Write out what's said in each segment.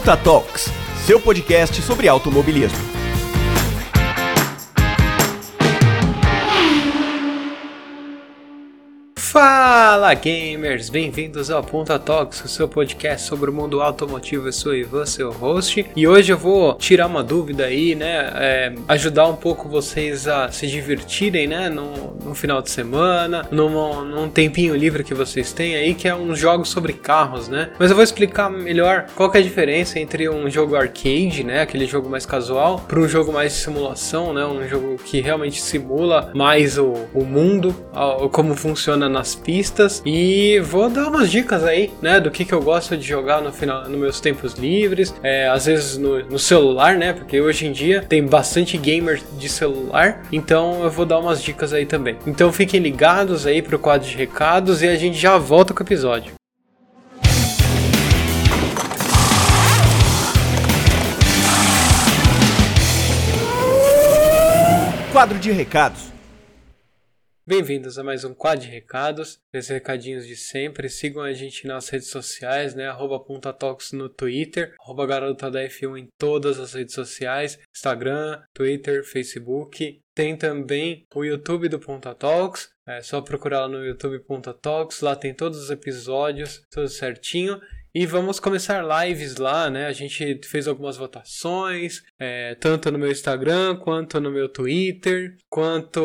Punta Talks, seu podcast sobre automobilismo. Fala gamers, bem-vindos ao Ponta Talks, o seu podcast sobre o mundo automotivo. Eu sou Ivan, seu host, e hoje eu vou tirar uma dúvida aí, né? É, ajudar um pouco vocês a se divertirem, né? No, no final de semana, num, num tempinho livre que vocês têm aí, que é uns jogos sobre carros, né? Mas eu vou explicar melhor qual é a diferença entre um jogo arcade, né? Aquele jogo mais casual, para um jogo mais de simulação, né? Um jogo que realmente simula mais o, o mundo, como funciona na nas pistas e vou dar umas dicas aí, né, do que, que eu gosto de jogar no final, nos meus tempos livres, é, às vezes no, no celular, né, porque hoje em dia tem bastante gamer de celular, então eu vou dar umas dicas aí também. Então fiquem ligados aí pro quadro de recados e a gente já volta com o episódio. Quadro de recados. Bem-vindos a mais um quadro de recados, recadinhos de sempre. Sigam a gente nas redes sociais, né? Arroba Talks no Twitter, arroba Garota da F1 em todas as redes sociais, Instagram, Twitter, Facebook. Tem também o YouTube do Ponta Talks, é só procurar lá no YouTube Ponta Talks, lá tem todos os episódios, tudo certinho. E vamos começar lives lá, né? A gente fez algumas votações, é, tanto no meu Instagram, quanto no meu Twitter, quanto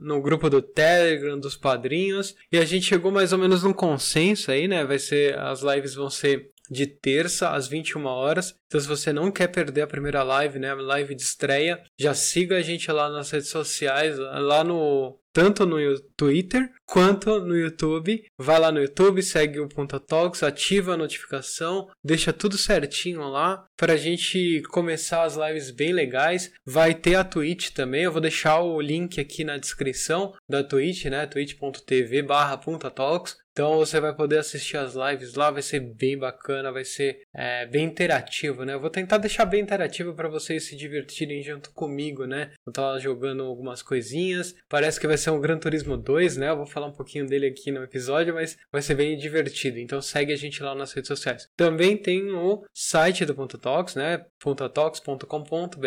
no grupo do Telegram dos padrinhos. E a gente chegou mais ou menos num consenso aí, né? Vai ser, as lives vão ser de terça às 21 horas. Então, se você não quer perder a primeira live, né, a live de estreia, já siga a gente lá nas redes sociais, lá no tanto no Twitter quanto no YouTube. Vai lá no YouTube, segue o Ponta Talks, ativa a notificação, deixa tudo certinho lá para a gente começar as lives bem legais. Vai ter a Twitch também, eu vou deixar o link aqui na descrição da Twitch, né? twitch.tv barra Talks. Então você vai poder assistir as lives lá, vai ser bem bacana, vai ser é, bem interativo, né? Eu vou tentar deixar bem interativo para vocês se divertirem junto comigo, né? Eu tava jogando algumas coisinhas, parece que vai ser um Gran Turismo 2, né? Eu vou falar um pouquinho dele aqui no episódio, mas vai ser bem divertido. Então segue a gente lá nas redes sociais. Também tem o site do Ponto Talks, né? pontotalks.com.br.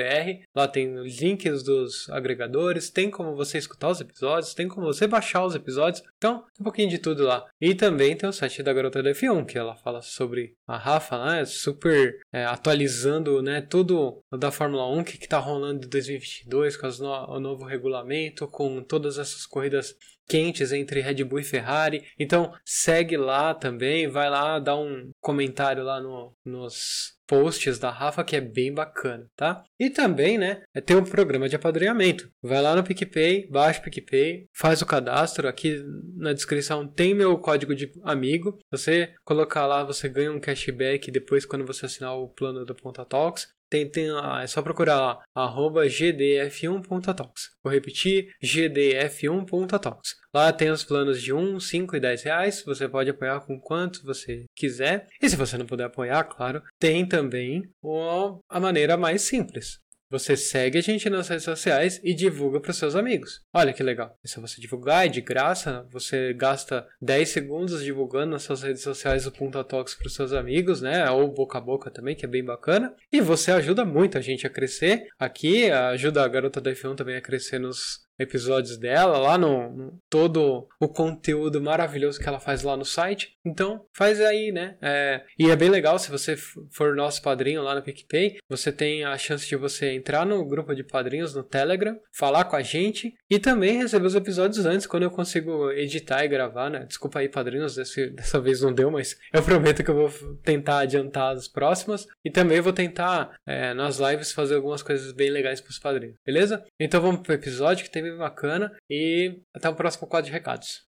Lá tem os links dos agregadores, tem como você escutar os episódios, tem como você baixar os episódios. Então, um pouquinho de tudo lá. E também tem o site da Garota da F1, que ela fala sobre a Rafa, né? Super é, atualizando, né? Tudo da Fórmula 1, que, que tá rolando em 2022, com no, o novo regulamento, com todas essas corridas quentes entre Red Bull e Ferrari. Então segue lá também, vai lá, dá um comentário lá no, nos posts da Rafa que é bem bacana, tá? E também, né, é tem um programa de apadrinhamento. Vai lá no PicPay, baixa o PicPay, faz o cadastro. Aqui na descrição tem meu código de amigo. Você colocar lá, você ganha um cashback depois quando você assinar o plano do Ponta Talks. Tem, tem, é só procurar lá, arroba gdf1.talks. Vou repetir, gdf1.talks. Lá tem os planos de 1, 5 e 10 reais. Você pode apoiar com quanto você quiser. E se você não puder apoiar, claro, tem também a maneira mais simples. Você segue a gente nas redes sociais e divulga para seus amigos. Olha que legal. E se você divulgar é de graça, você gasta 10 segundos divulgando nas suas redes sociais o Punta Talks para seus amigos, né? Ou boca a boca também, que é bem bacana. E você ajuda muito a gente a crescer. Aqui ajuda a garota da F1 também a crescer nos episódios dela, lá no, no, todo o conteúdo maravilhoso que ela faz lá no site. Então, faz aí, né? É, e é bem legal se você for nosso padrinho lá no PicPay, você tem a chance de você entrar no grupo de padrinhos no Telegram, falar com a gente e também receber os episódios antes, quando eu consigo editar e gravar, né? Desculpa aí, padrinhos, desse, dessa vez não deu, mas eu prometo que eu vou tentar adiantar as próximas e também vou tentar é, nas lives fazer algumas coisas bem legais para os padrinhos, beleza? Então vamos pro episódio que teve bem bacana. E até o próximo quadro de recados.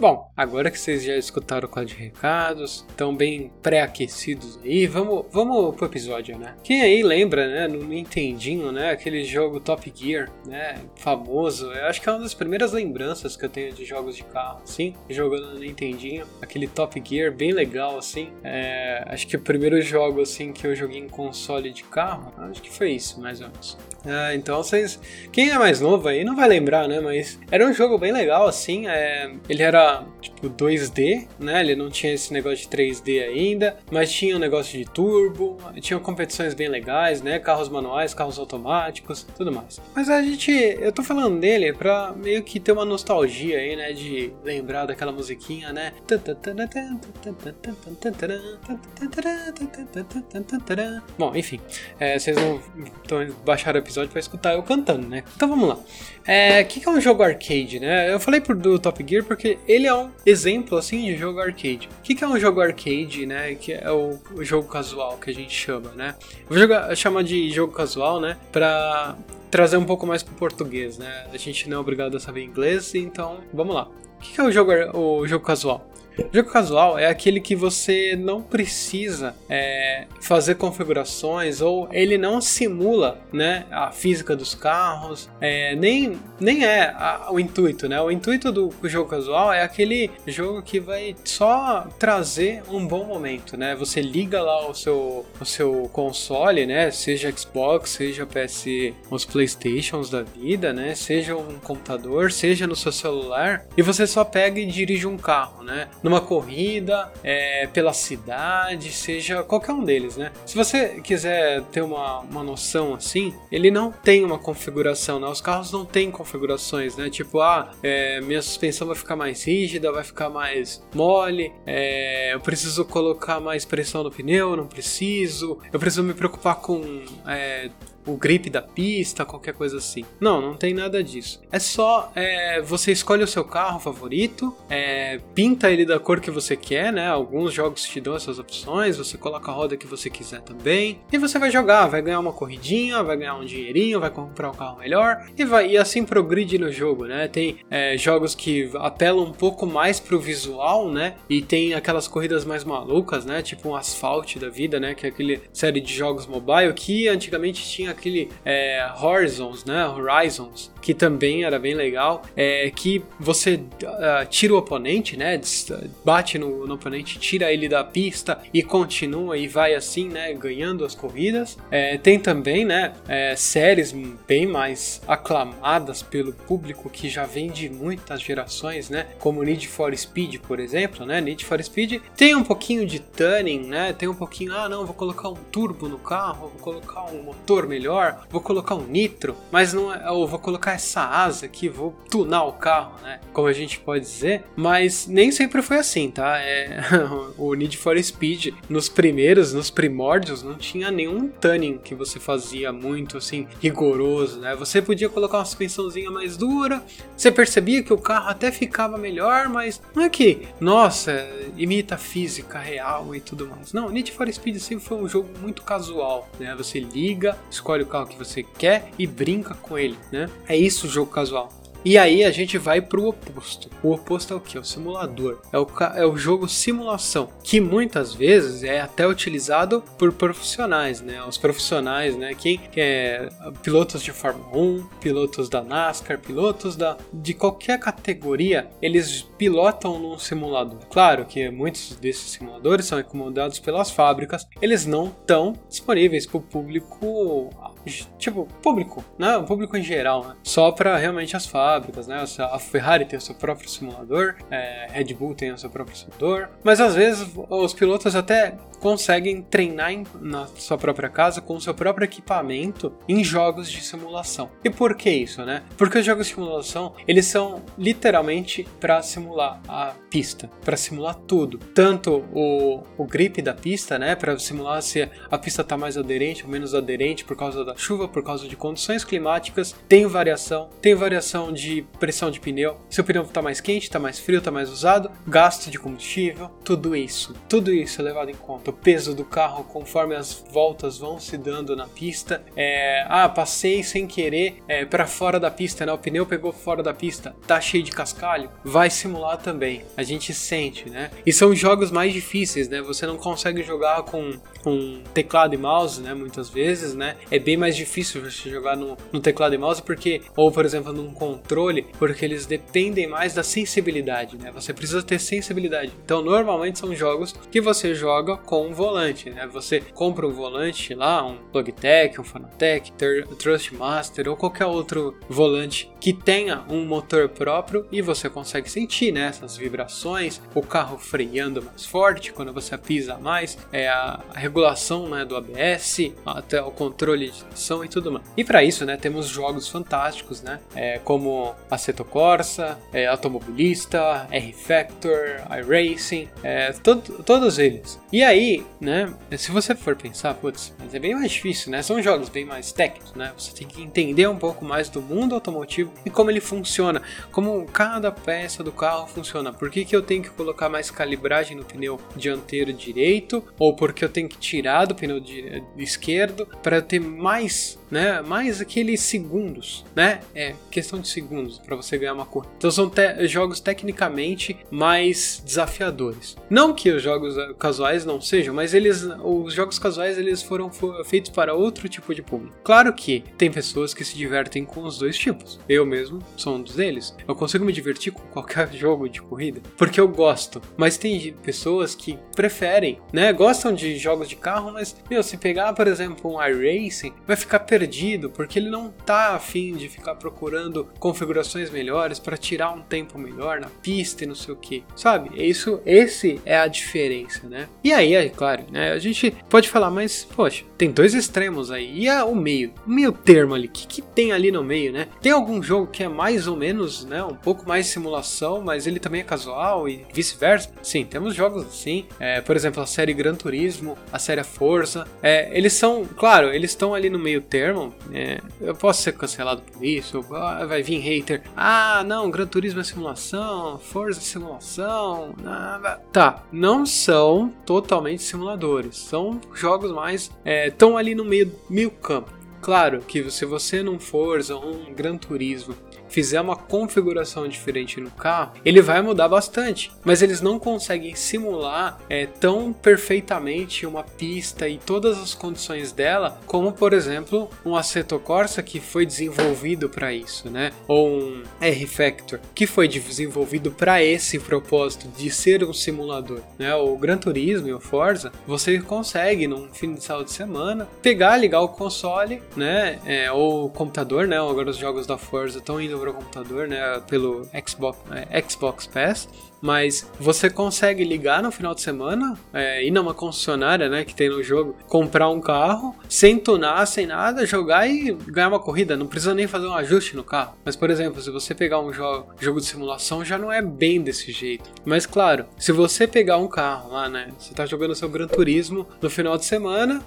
Bom, agora que vocês já escutaram o quadro de recados, estão bem pré-aquecidos aí, vamos, vamos pro episódio, né? Quem aí lembra, né, no Nintendinho, né, aquele jogo Top Gear, né, famoso, eu acho que é uma das primeiras lembranças que eu tenho de jogos de carro, assim, jogando no Nintendinho, aquele Top Gear bem legal, assim, é, acho que o primeiro jogo, assim, que eu joguei em console de carro, acho que foi isso, mais ou menos. É, então vocês. Quem é mais novo aí não vai lembrar, né? Mas era um jogo bem legal, assim. É... Ele era tipo 2D, né? Ele não tinha esse negócio de 3D ainda, mas tinha um negócio de turbo, tinha competições bem legais, né? Carros manuais, carros automáticos, tudo mais. Mas a gente. Eu tô falando dele pra meio que ter uma nostalgia aí, né? De lembrar daquela musiquinha, né? Bom, enfim, é, vocês não estão baixaram o episódio para escutar eu cantando, né? Então vamos lá. O é, que, que é um jogo arcade, né? Eu falei do Top Gear porque ele é um exemplo assim de jogo arcade. O que, que é um jogo arcade, né? Que é o, o jogo casual que a gente chama, né? Vou jogar, chamar de jogo casual, né? Pra trazer um pouco mais pro português, né? A gente não é obrigado a saber inglês, então vamos lá. O que é o jogo, o jogo casual? Jogo casual é aquele que você não precisa é, fazer configurações ou ele não simula né, a física dos carros, é, nem, nem é a, o intuito, né? O intuito do jogo casual é aquele jogo que vai só trazer um bom momento, né? Você liga lá o seu, o seu console, né? Seja Xbox, seja PS, os Playstations da vida, né? Seja um computador, seja no seu celular e você só pega e dirige um carro, né? Numa corrida, é, pela cidade, seja qualquer um deles, né? Se você quiser ter uma, uma noção assim, ele não tem uma configuração, né? Os carros não têm configurações, né? Tipo, ah, é, minha suspensão vai ficar mais rígida, vai ficar mais mole, é, eu preciso colocar mais pressão no pneu, não preciso, eu preciso me preocupar com é, o grip da pista, qualquer coisa assim. Não, não tem nada disso. É só é, você escolhe o seu carro favorito, é, pinta ele da cor que você quer, né? Alguns jogos te dão essas opções, você coloca a roda que você quiser também, e você vai jogar, vai ganhar uma corridinha, vai ganhar um dinheirinho, vai comprar um carro melhor e vai e assim progride no jogo, né? Tem é, jogos que apelam um pouco mais pro visual, né? E tem aquelas corridas mais malucas, né? Tipo um asfalto da vida, né? Que é aquele série de jogos mobile que antigamente tinha aquele é, Horizons, né? Horizons, que também era bem legal, é que você uh, tira o oponente, né? Bate no, no, oponente, tira ele da pista e continua e vai assim, né? Ganhando as corridas. É, tem também, né? É, séries bem mais aclamadas pelo público que já vem de muitas gerações, né? Como Need for Speed, por exemplo, né? Need for Speed tem um pouquinho de tuning, né? Tem um pouquinho, ah, não, vou colocar um turbo no carro, vou colocar um motor melhor vou colocar um nitro, mas não é, ou vou colocar essa asa aqui, vou tunar o carro, né? Como a gente pode dizer, mas nem sempre foi assim, tá? É, o Need for Speed nos primeiros, nos primórdios, não tinha nenhum tuning que você fazia muito assim rigoroso, né? Você podia colocar uma suspensãozinha mais dura, você percebia que o carro até ficava melhor, mas não é que, nossa, imita a física real e tudo mais. Não, Need for Speed sempre foi um jogo muito casual, né? Você liga, escolhe o carro que você quer e brinca com ele, né? É isso o jogo casual. E aí a gente vai pro oposto. O oposto é o que? O simulador. É o, é o jogo simulação, que muitas vezes é até utilizado por profissionais, né? Os profissionais, né? Quem é pilotos de Fórmula 1, pilotos da NASCAR, pilotos da, de qualquer categoria, eles pilotam num simulador. Claro que muitos desses simuladores são encomendados pelas fábricas, eles não estão disponíveis para o público tipo, público, né? O público em geral, né? Só para realmente as fábricas, né? A Ferrari tem o seu próprio simulador, é, Red Bull tem o seu próprio simulador, mas às vezes os pilotos até conseguem treinar em, na sua própria casa com o seu próprio equipamento em jogos de simulação. E por que isso, né? Porque os jogos de simulação, eles são literalmente para simular a pista, para simular tudo, tanto o, o grip da pista, né, para simular se a pista está mais aderente ou menos aderente por causa da chuva, por causa de condições climáticas, tem variação, tem variação de pressão de pneu, se o pneu está mais quente, está mais frio, está mais usado, gasto de combustível, tudo isso, tudo isso é levado em conta o peso do carro conforme as voltas vão se dando na pista. É, ah, passei sem querer é, para fora da pista, né? O pneu pegou fora da pista, tá cheio de cascalho. Vai simular também. A gente sente, né? E são jogos mais difíceis, né? Você não consegue jogar com, com teclado e mouse, né? Muitas vezes, né? É bem mais difícil você jogar no, no teclado e mouse porque, ou por exemplo, num controle, porque eles dependem mais da sensibilidade, né? Você precisa ter sensibilidade. Então, normalmente são jogos que você joga com com um volante, né? Você compra um volante lá, um Logitech, um Fanatec, Trustmaster ou qualquer outro volante que tenha um motor próprio e você consegue sentir né, essas vibrações, o carro freando mais forte quando você pisa mais, é a, regulação né, do ABS, até o controle de tração e tudo mais. E para isso, né, temos jogos fantásticos, né, é, como Assetto Corsa, é, Automobilista, R-Factor, iRacing, é, todos eles. E aí, né, se você for pensar, putz, mas é bem mais difícil, né, são jogos bem mais técnicos, né, você tem que entender um pouco mais do mundo automotivo e como ele funciona, como cada peça do carro funciona, por que, que eu tenho que colocar mais calibragem no pneu dianteiro direito, ou porque eu tenho que tirar do pneu esquerdo para ter mais né? Mais aqueles segundos, né? É questão de segundos para você ganhar uma corrida. Então são jogos tecnicamente mais desafiadores. Não que os jogos eh, casuais não sejam, mas eles, os jogos casuais eles foram feitos para outro tipo de público. Claro que tem pessoas que se divertem com os dois tipos. Eu mesmo sou um deles. Eu consigo me divertir com qualquer jogo de corrida porque eu gosto. Mas tem pessoas que preferem, né? Gostam de jogos de carro, mas meu, se pegar por exemplo um iRacing, vai ficar perdido porque ele não tá afim de ficar procurando configurações melhores para tirar um tempo melhor na pista e não sei o que, sabe? Isso, esse é a diferença, né? E aí, claro, né? A gente pode falar, mas poxa, tem dois extremos aí e o meio, o meio termo ali, o que, que tem ali no meio, né? Tem algum jogo que é mais ou menos, né? Um pouco mais simulação, mas ele também é casual e vice-versa? Sim, temos jogos assim, é, por exemplo, a série Gran Turismo, a série Forza, é, eles são, claro, eles estão ali no meio termo é, eu posso ser cancelado por isso, ah, vai vir hater. Ah, não, Gran Turismo é simulação, Forza é simulação. Nada. Tá, não são totalmente simuladores, são jogos mais. estão é, ali no meio, meio campo. Claro que se você não Forza um Gran Turismo fizer uma configuração diferente no carro, ele vai mudar bastante. Mas eles não conseguem simular é, tão perfeitamente uma pista e todas as condições dela, como por exemplo um Assetto Corsa que foi desenvolvido para isso, né? Ou um R-Factor que foi desenvolvido para esse propósito de ser um simulador, né? O Gran Turismo e o Forza, você consegue num fim de sábado de semana pegar, ligar o console, né? É, ou o computador, né? Agora os jogos da Forza estão indo para o computador, né, pelo Xbox, é, Xbox Pass, mas você consegue ligar no final de semana, é, ir numa concessionária, né, que tem no jogo, comprar um carro, sem tunar, sem nada, jogar e ganhar uma corrida. Não precisa nem fazer um ajuste no carro. Mas, por exemplo, se você pegar um jo jogo de simulação, já não é bem desse jeito. Mas, claro, se você pegar um carro lá, né, você tá jogando seu Gran Turismo no final de semana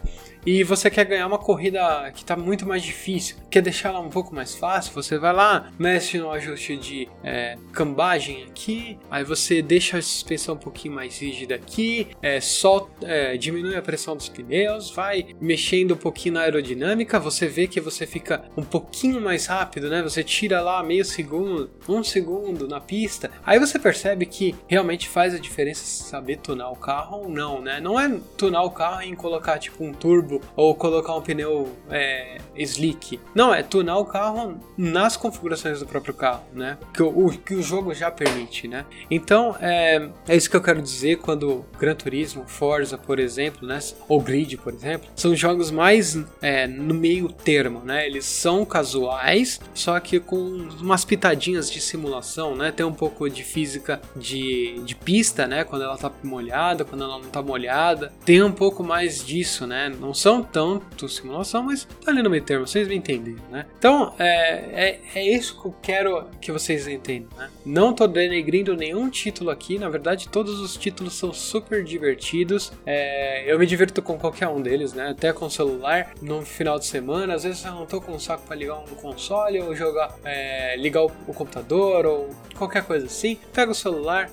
e você quer ganhar uma corrida que está muito mais difícil, quer deixar ela um pouco mais fácil, você vai lá, mexe no ajuste de é, cambagem aqui, aí você deixa a suspensão um pouquinho mais rígida aqui, é, solta, é, diminui a pressão dos pneus, vai mexendo um pouquinho na aerodinâmica, você vê que você fica um pouquinho mais rápido, né? Você tira lá meio segundo, um segundo na pista, aí você percebe que realmente faz a diferença saber tunar o carro ou não, né? Não é tunar o carro em colocar tipo um turbo turbo ou colocar um pneu é, slick. Não, é tunar o carro nas configurações do próprio carro, né? Que o, que o jogo já permite, né? Então, é, é isso que eu quero dizer quando Gran Turismo, Forza, por exemplo, né? Ou Grid, por exemplo, são jogos mais é, no meio termo, né? Eles são casuais, só que com umas pitadinhas de simulação, né? Tem um pouco de física de, de pista, né? Quando ela tá molhada, quando ela não tá molhada. Tem um pouco mais disso, né? Não são tanto simulação, mas tá ali no meio termo, vocês me entendem, né? Então, é, é, é isso que eu quero que vocês entendam, né? Não tô denegrindo nenhum título aqui, na verdade, todos os títulos são super divertidos. É, eu me divirto com qualquer um deles, né? Até com celular, no final de semana, às vezes eu não tô com um saco para ligar um console ou jogar, é, ligar o, o computador ou qualquer coisa assim. Pega o celular,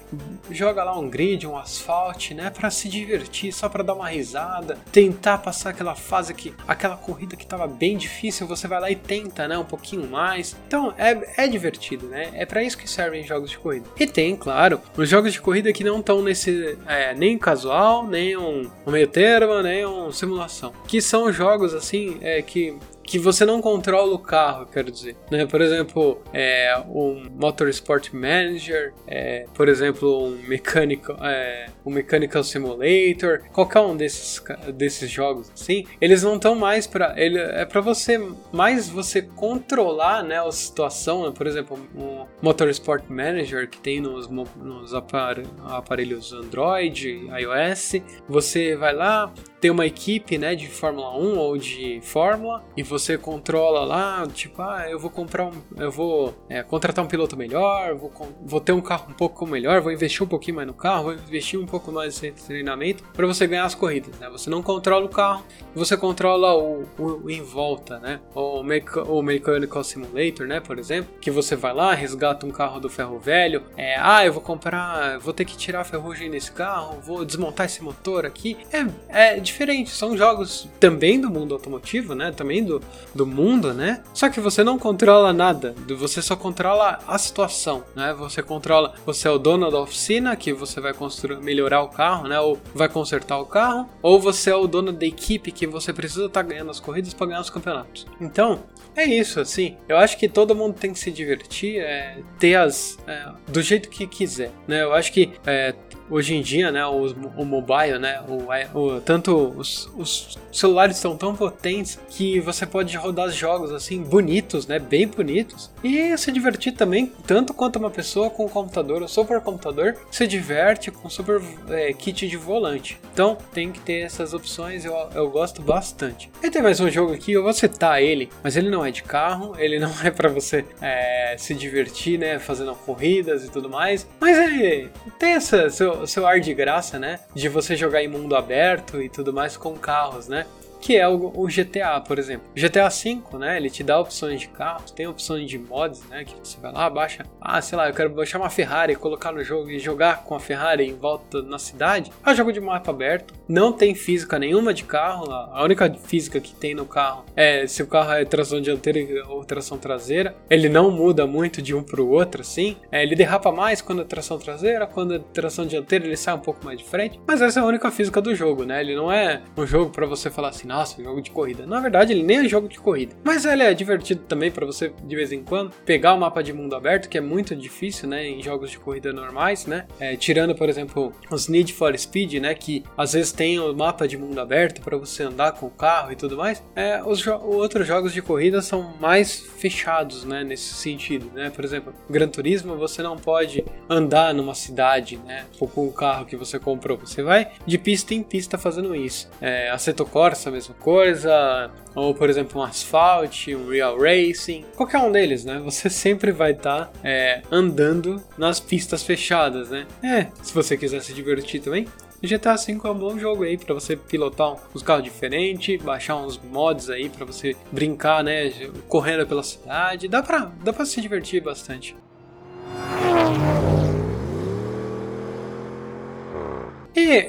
joga lá um grid, um asfalto, né? Para se divertir, só para dar uma risada, tentar passar aquela fase que aquela corrida que estava bem difícil, você vai lá e tenta, né, um pouquinho mais. Então é, é divertido, né? É para isso que servem jogos de corrida. E tem, claro, os jogos de corrida que não estão nesse é, nem casual, nem um, um meio termo, nem um simulação, que são jogos assim é, que que você não controla o carro, quero dizer. Né? Por exemplo, é, um Motorsport Manager, é, por exemplo, um Mechanical, é, um Mechanical Simulator, qualquer um desses, desses jogos assim, eles não estão mais para ele é para você mais você controlar, né, a situação, né? por exemplo, um Motorsport Manager que tem nos, nos aparelhos Android, iOS, você vai lá, tem uma equipe, né, de Fórmula 1 ou de Fórmula e você controla lá, tipo, ah, eu vou comprar um, eu vou é, contratar um piloto melhor, vou, vou ter um carro um pouco melhor, vou investir um pouquinho mais no carro, vou investir um pouco mais em treinamento para você ganhar as corridas, né? Você não controla o carro, você controla o, o, o em volta, né? O, o Mechanical Simulator, né, por exemplo, que você vai lá, resgata um carro do ferro velho, é, ah, eu vou comprar, vou ter que tirar a ferrugem nesse carro, vou desmontar esse motor aqui, é, é diferente. São jogos também do mundo automotivo, né? Também do, do mundo, né? Só que você não controla nada. Você só controla a situação, né? Você controla. Você é o dono da oficina que você vai construir, melhorar o carro, né? Ou vai consertar o carro. Ou você é o dono da equipe que você precisa estar tá ganhando as corridas para ganhar os campeonatos. Então, é isso, assim. Eu acho que todo mundo tem que se divertir, é, ter as. É, do jeito que quiser, né? Eu acho que é, hoje em dia, né, o, o mobile, né, o, o tanto os, os, celulares são tão potentes que você pode rodar jogos assim bonitos, né, bem bonitos e se divertir também tanto quanto uma pessoa com um computador ou supercomputador se diverte com super é, kit de volante. Então tem que ter essas opções, eu, eu gosto bastante. E tem mais um jogo aqui, eu vou citar ele, mas ele não é de carro, ele não é para você é, se divertir, né, fazendo corridas e tudo mais, mas ele tem essa seu, o seu ar de graça, né? De você jogar em mundo aberto e tudo mais com carros, né? Que é o, o, GTA, por exemplo. GTA V, né, ele te dá opções de carros, tem opções de mods, né, que você vai lá, baixa, ah, sei lá, eu quero baixar uma Ferrari, colocar no jogo e jogar com a Ferrari em volta na cidade. É um jogo de mapa aberto, não tem física nenhuma de carro, a única física que tem no carro é se o carro é tração dianteira ou tração traseira. Ele não muda muito de um para o outro, assim. É, ele derrapa mais quando é tração traseira, quando é tração dianteira ele sai um pouco mais de frente, mas essa é a única física do jogo, né? Ele não é um jogo para você falar assim, nossa, jogo de corrida. Na verdade, ele nem é jogo de corrida. Mas ele é divertido também para você, de vez em quando, pegar o mapa de mundo aberto, que é muito difícil, né, em jogos de corrida normais, né? É, tirando, por exemplo, os Need for Speed, né, que às vezes tem o mapa de mundo aberto para você andar com o carro e tudo mais. É, os jo outros jogos de corrida são mais fechados, né, nesse sentido, né? Por exemplo, Gran Turismo, você não pode andar numa cidade, né, com o carro que você comprou. Você vai de pista em pista fazendo isso. É, Assetto Corsa, mesma coisa, ou por exemplo um Asphalt, um Real Racing, qualquer um deles, né? Você sempre vai estar tá, é, andando nas pistas fechadas, né? É, se você quiser se divertir também, GTA V é um bom jogo aí para você pilotar uns carros diferentes, baixar uns mods aí para você brincar, né, correndo pela cidade. Dá pra, dá pra se divertir bastante.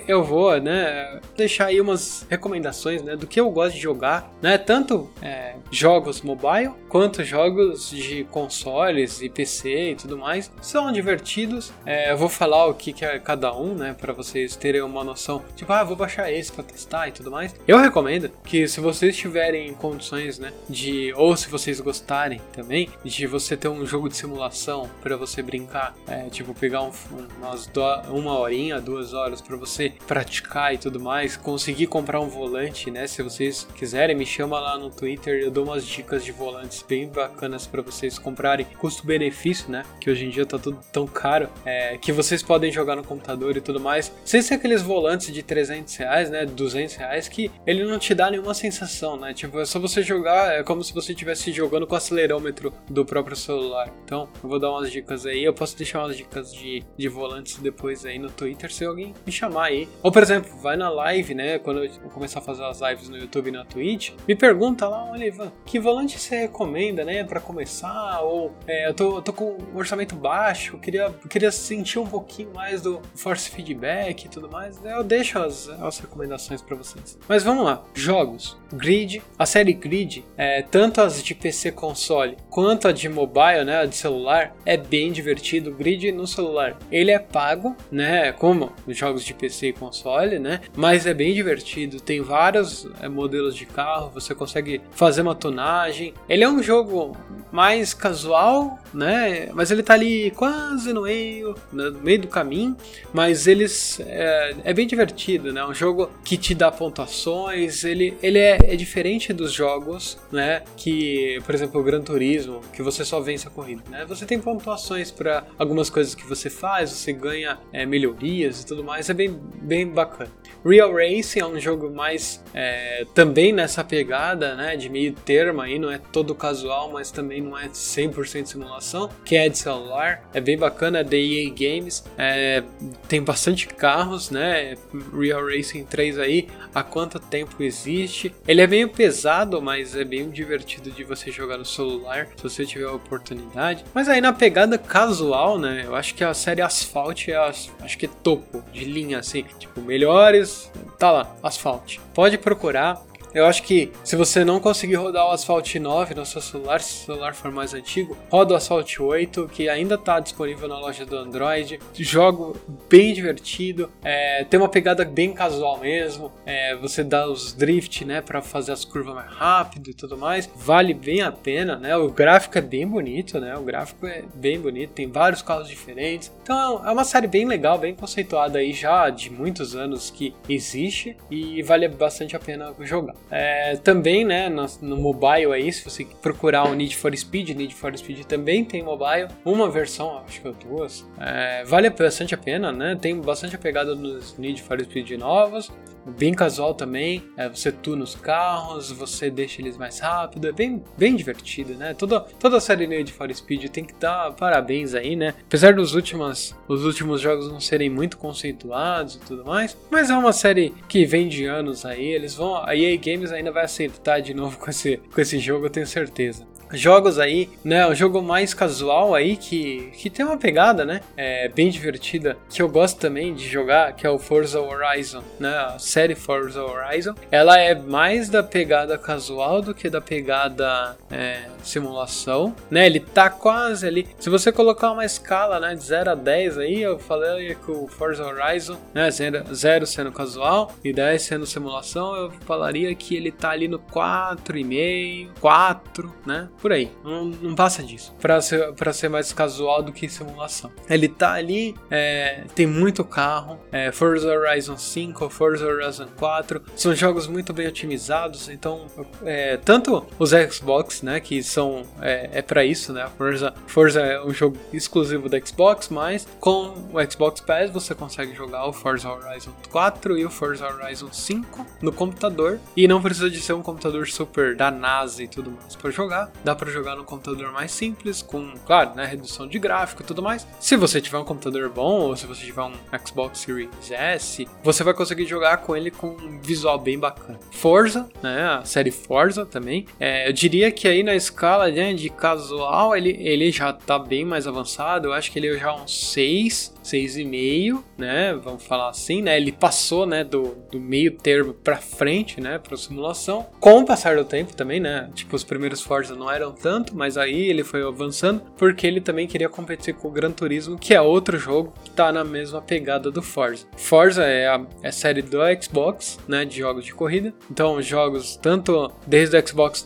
Eu vou, né, deixar aí umas recomendações, né, do que eu gosto de jogar, né, tanto é, jogos mobile quanto jogos de consoles e PC e tudo mais. São divertidos. É, eu vou falar o que, que é cada um, né, para vocês terem uma noção. Tipo, ah, vou baixar esse para testar e tudo mais. Eu recomendo que se vocês tiverem condições, né, de ou se vocês gostarem também de você ter um jogo de simulação para você brincar, é, tipo pegar um, umas do, uma horinha, duas horas para você praticar e tudo mais, conseguir comprar um volante, né? Se vocês quiserem, me chama lá no Twitter, eu dou umas dicas de volantes bem bacanas para vocês comprarem, custo-benefício, né? Que hoje em dia tá tudo tão caro, é, que vocês podem jogar no computador e tudo mais, sem ser aqueles volantes de 300 reais, né? 200 reais, que ele não te dá nenhuma sensação, né? Tipo, é só você jogar, é como se você estivesse jogando com o acelerômetro do próprio celular. Então, eu vou dar umas dicas aí, eu posso deixar umas dicas de, de volantes depois aí no Twitter se alguém me chamar aí. Ou, por exemplo, vai na live, né? Quando eu começar a fazer as lives no YouTube e na Twitch, me pergunta lá, olha, Ivan, que volante você recomenda, né? Pra começar? Ou é, eu, tô, eu tô com um orçamento baixo, queria, queria sentir um pouquinho mais do force feedback e tudo mais. Eu deixo as, as recomendações para vocês. Mas vamos lá, jogos. Grid, a série Grid, é, tanto as de PC console quanto a de mobile, né, a de celular, é bem divertido. Grid no celular, ele é pago, né, como os jogos de PC PC e console, né? Mas é bem divertido, tem vários é, modelos de carro, você consegue fazer uma tonagem. Ele é um jogo mais casual, né? Mas ele tá ali quase no meio, no meio do caminho, mas eles é, é bem divertido, né? Um jogo que te dá pontuações, ele, ele é, é diferente dos jogos, né? Que, por exemplo, o Gran Turismo, que você só vence a corrida, né? Você tem pontuações para algumas coisas que você faz, você ganha é, melhorias e tudo mais, é bem, bem bacana. Real Racing é um jogo mais é, também nessa pegada, né? De meio termo aí, não é todo casual, mas também não é 100% simulação, que é de celular, é bem bacana, é da EA Games, é, tem bastante carros, né? Real Racing 3 aí, há quanto tempo existe? Ele é meio pesado, mas é bem divertido de você jogar no celular, se você tiver a oportunidade. Mas aí na pegada casual, né? Eu acho que a série Asphalt é, acho que é topo de linha, assim, tipo, melhores, tá lá, Asphalt. Pode procurar, eu acho que se você não conseguir rodar o Asphalt 9 no seu celular, se o celular for mais antigo, roda o Asphalt 8, que ainda está disponível na loja do Android. Jogo bem divertido, é, tem uma pegada bem casual mesmo. É, você dá os drift, né, para fazer as curvas mais rápido e tudo mais. Vale bem a pena, né? O gráfico é bem bonito, né? O gráfico é bem bonito, tem vários carros diferentes. Então é uma série bem legal, bem conceituada aí já de muitos anos que existe e vale bastante a pena jogar. É, também, né, no, no, mobile aí, se você procurar o Need for Speed, Need for Speed também tem mobile, uma versão, acho que é duas. É, vale bastante a pena, né? Tem bastante a pegada nos Need for Speed novos bem casual também. É, você tuna os carros, você deixa eles mais rápido, é bem, bem divertido, né? Toda, toda a série Need for Speed tem que dar parabéns aí, né? Apesar dos últimos, os últimos jogos não serem muito conceituados e tudo mais, mas é uma série que vem de anos aí, eles vão, a EA Games ainda vai acertar de novo com esse, com esse jogo, eu tenho certeza jogos aí, né? O jogo mais casual aí que, que tem uma pegada, né? É bem divertida, que eu gosto também de jogar, que é o Forza Horizon, né? A série Forza Horizon. Ela é mais da pegada casual do que da pegada é, simulação, né? Ele tá quase ali. Se você colocar uma escala, né, de 0 a 10 aí, eu falei que o Forza Horizon, né, 0 sendo casual e 10 sendo simulação, eu falaria que ele tá ali no 4,5, 4, né? Por aí. Não, não passa disso. Pra ser, pra ser mais casual do que simulação. Ele tá ali, é, tem muito carro. É, Forza Horizon 5, Forza Horizon 4 são jogos muito bem otimizados. Então, é, tanto os Xbox, né, que são é, é para isso, né? Forza, Forza é um jogo exclusivo da Xbox, mas com o Xbox Pass você consegue jogar o Forza Horizon 4 e o Forza Horizon 5 no computador e não precisa de ser um computador super da NASA e tudo mais para jogar. Dá para jogar no computador mais simples, com, claro, né, redução de gráfico e tudo mais. Se você tiver um computador bom, ou se você tiver um Xbox Series S, você vai conseguir jogar com ele com um visual bem bacana. Forza, né, a série Forza também. É, eu diria que aí na escala né, de casual, ele, ele já tá bem mais avançado. Eu acho que ele é já uns 6 6,5, né? Vamos falar assim, né? Ele passou, né, do, do meio termo para frente, né, para simulação. Com o passar do tempo também, né? Tipo, os primeiros Forza não eram tanto, mas aí ele foi avançando porque ele também queria competir com o Gran Turismo, que é outro jogo que tá na mesma pegada do Forza. Forza é a, é a série do Xbox, né, de jogos de corrida. Então, jogos tanto desde o Xbox,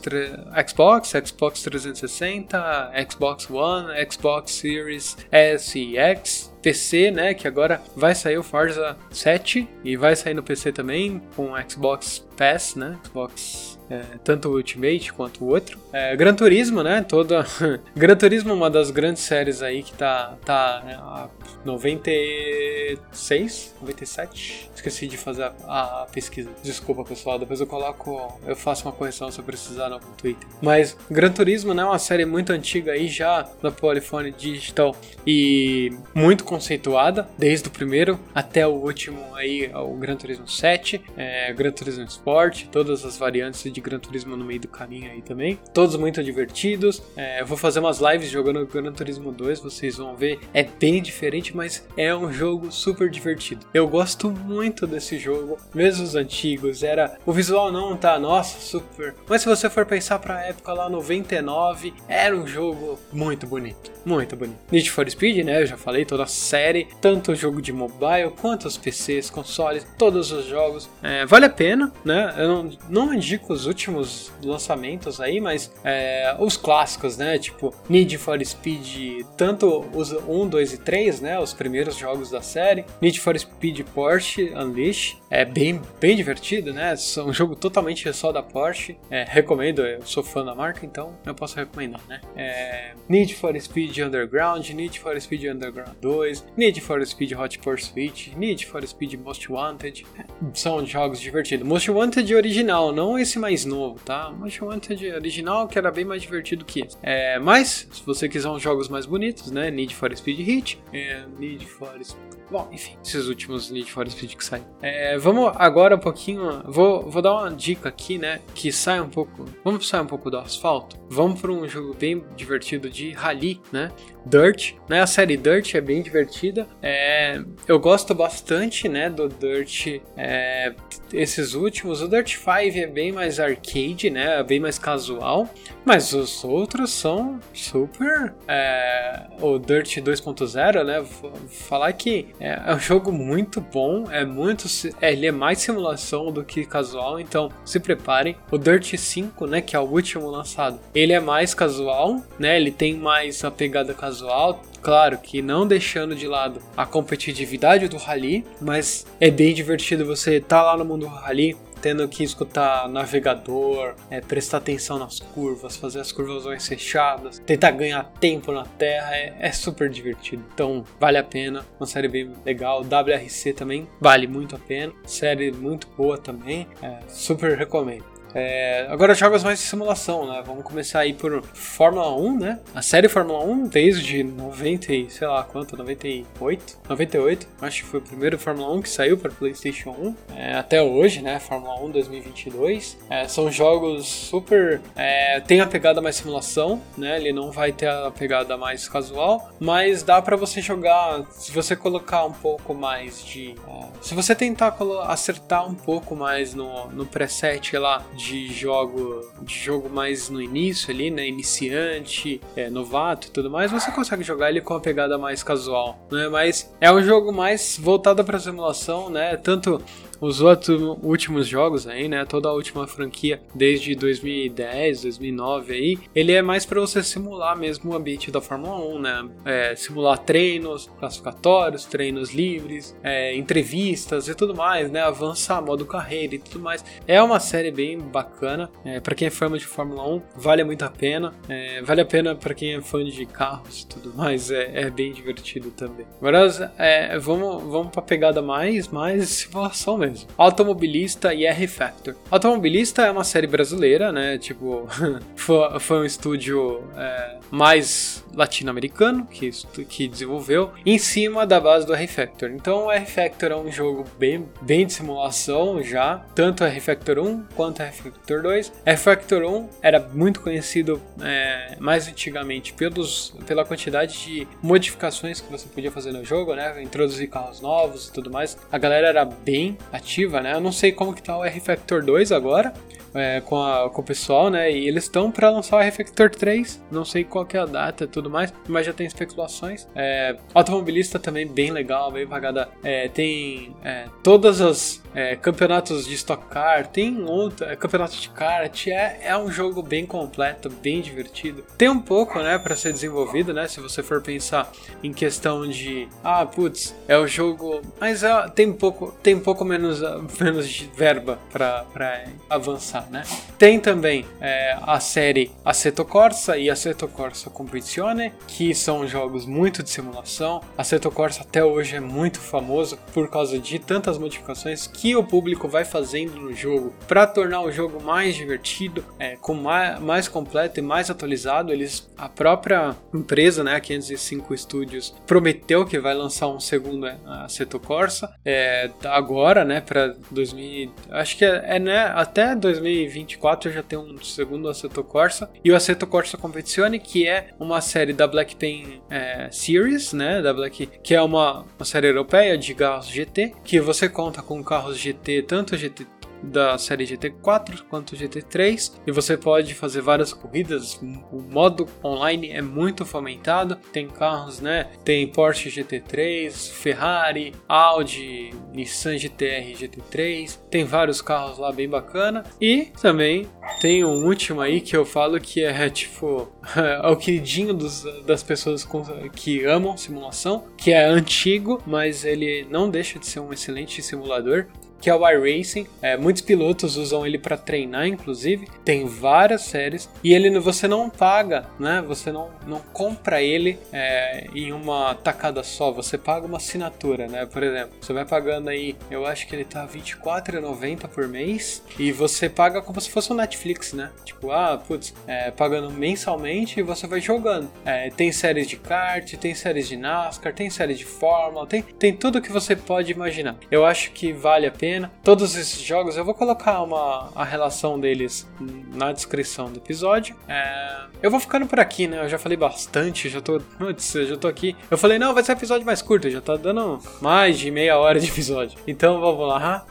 Xbox, Xbox 360, Xbox One, Xbox Series S e X, PC, né? Que agora vai sair o Forza 7 e vai sair no PC também com Xbox Pass, né? Xbox é, tanto o Ultimate quanto o outro. É, Gran Turismo, né? Toda Gran Turismo é uma das grandes séries aí que tá tá né, a 96, 97. Esqueci de fazer a, a, pesquisa. Desculpa, pessoal. Depois eu coloco, eu faço uma correção se eu precisar no Twitter. Mas Gran Turismo, né, é uma série muito antiga aí já da Polyphony Digital e muito conceituada desde o primeiro até o último aí, o Gran Turismo 7, é, Gran Turismo Sport, todas as variantes de Gran Turismo no meio do caminho aí também. Todos muito divertidos. É, eu vou fazer umas lives jogando Gran Turismo 2, vocês vão ver. É bem diferente, mas é um jogo super divertido. Eu gosto muito desse jogo, mesmo os antigos. Era o visual não tá, nossa, super. Mas se você for pensar pra época lá 99, era um jogo muito bonito, muito bonito. Need for Speed, né? Eu já falei toda a série, tanto o jogo de mobile quanto os PCs, consoles, todos os jogos. É, vale a pena, né? Eu não, não indico os últimos lançamentos aí, mas é, os clássicos, né? Tipo Need for Speed, tanto os 1, 2 e 3, né? Os primeiros jogos da série. Need for Speed Porsche Unleashed, é bem, bem divertido, né? É um jogo totalmente só da Porsche. É, recomendo, eu sou fã da marca, então eu posso recomendar, né? É, Need for Speed Underground, Need for Speed Underground 2, Need for Speed Hot Pursuit, Need for Speed Most Wanted. São jogos divertidos. Most Wanted original, não esse mais novo, tá? Most Wanted original que era bem mais divertido que esse. É, mas, se você quiser uns jogos mais bonitos, né? Need for Speed Hit, é, Need for Speed Bom, enfim, esses últimos Need for Speed que saem. É, vamos agora um pouquinho. Vou, vou dar uma dica aqui, né? Que sai um pouco. Vamos sair um pouco do asfalto. Vamos para um jogo bem divertido de rally, né? Dirt, né? A série Dirt é bem divertida. É, eu gosto bastante, né, do Dirt. É, esses últimos, o Dirt 5 é bem mais arcade, né? É bem mais casual. Mas os outros são super. É, o Dirt 2.0, né? Vou falar que é, é, um jogo muito bom. É muito. É, ele é mais simulação do que casual. Então se preparem. O Dirt 5, né? Que é o último lançado. Ele é mais casual, né? Ele tem mais a pegada casual claro que não deixando de lado a competitividade do rally, mas é bem divertido você estar tá lá no mundo do rally, tendo que escutar navegador, é, prestar atenção nas curvas, fazer as curvas mais fechadas, tentar ganhar tempo na terra, é, é, super divertido. Então vale a pena, uma série bem legal. WRC também vale muito a pena, série muito boa também, é, super recomendo. É, agora jogos mais de simulação, né? Vamos começar aí por Fórmula 1, né? A série Fórmula 1 desde 90 e sei lá quanto, 98? 98, acho que foi o primeiro Fórmula 1 que saiu para PlayStation 1. É, até hoje, né? Fórmula 1 2022. É, são jogos super. É, tem a pegada mais simulação, né? Ele não vai ter a pegada mais casual, mas dá para você jogar se você colocar um pouco mais de. Se você tentar acertar um pouco mais no, no preset lá de jogo de jogo mais no início ali, né, iniciante, é, novato e tudo mais, você consegue jogar ele com uma pegada mais casual, né? Mas é um jogo mais voltado para simulação, né? Tanto os outros últimos jogos aí, né? Toda a última franquia desde 2010, 2009 aí, ele é mais para você simular mesmo o ambiente da Fórmula 1, né? É, simular treinos classificatórios, treinos livres, é, entrevistas e tudo mais, né? Avançar modo carreira e tudo mais. É uma série bem bacana. É, para quem é fã de Fórmula 1, vale muito a pena. É, vale a pena para quem é fã de carros e tudo mais. É, é bem divertido também. Agora é, vamos, vamos pra pegada mais, mais simulação mesmo. Automobilista e R-Factor. Automobilista é uma série brasileira, né? Tipo, foi, foi um estúdio é, mais latino-americano que, que desenvolveu em cima da base do R-Factor. Então, o R-Factor é um jogo bem, bem de simulação já, tanto R-Factor 1 quanto R-Factor 2. R-Factor 1 era muito conhecido é, mais antigamente pelos, pela quantidade de modificações que você podia fazer no jogo, né? Introduzir carros novos e tudo mais. A galera era bem ativa, né? Eu não sei como que tá o R-Factor 2 agora, é, com, a, com o pessoal, né? E eles estão para lançar o R-Factor 3, não sei qual é a data e tudo mais, mas já tem especulações. É, automobilista também bem legal, bem pagada. É, tem é, todas as é, campeonatos de Stock Car, tem outro, é, campeonato de kart, é, é um jogo bem completo, bem divertido. Tem um pouco, né, para ser desenvolvido, né, se você for pensar em questão de, ah, putz, é o jogo, mas é, tem pouco, tem pouco menos, menos de verba para avançar, né. Tem também é, a série Assetto Corsa e Assetto Corsa Competizione, que são jogos muito de simulação. Assetto Corsa até hoje é muito famoso por causa de tantas modificações que o público vai fazendo no jogo para tornar o jogo mais divertido, é, com mais, mais completo e mais atualizado. Eles, a própria empresa, né, a 505 Studios, prometeu que vai lançar um segundo é, Assetto Corsa é, agora, né, para 2000, acho que é, é, né, até 2024 já tem um segundo Assetto Corsa. E o Assetto Corsa Competizione, que é uma série da Black Pen é, Series, né, da Black, que é uma, uma série europeia de carros GT, que você conta com carros GT, tanto GT da série GT4 quanto GT3 e você pode fazer várias corridas. O modo online é muito fomentado. Tem carros, né? Tem Porsche GT3, Ferrari, Audi, Nissan GTR GT3. Tem vários carros lá bem bacana e também tem um último aí que eu falo que é tipo é o queridinho dos, das pessoas que amam simulação, que é antigo, mas ele não deixa de ser um excelente simulador que é o iRacing. É, muitos pilotos usam ele para treinar, inclusive. Tem várias séries e ele você não paga, né? Você não, não compra ele é, em uma tacada só. Você paga uma assinatura, né? Por exemplo, você vai pagando aí, eu acho que ele tá R$24,90 por mês e você paga como se fosse um Netflix, né? Tipo, ah, putz, é, pagando mensalmente e você vai jogando. É, tem séries de kart, tem séries de NASCAR, tem séries de Fórmula, tem, tem tudo que você pode imaginar. Eu acho que vale a pena Todos esses jogos, eu vou colocar uma, a relação deles na descrição do episódio. É, eu vou ficando por aqui, né? Eu já falei bastante, já tô. Putz, já tô aqui. Eu falei, não, vai ser episódio mais curto, já tá dando mais de meia hora de episódio. Então vamos lá.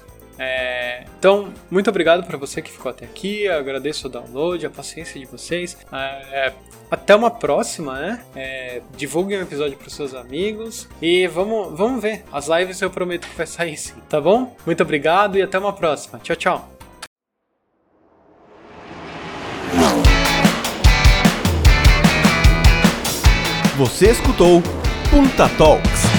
É, então, muito obrigado para você que ficou até aqui. Eu agradeço o download, a paciência de vocês. É, até uma próxima, né? É, divulguem o episódio para seus amigos e vamos, vamos ver. As lives eu prometo que vai sair sim, tá bom? Muito obrigado e até uma próxima. Tchau, tchau. Você escutou Punta Talks.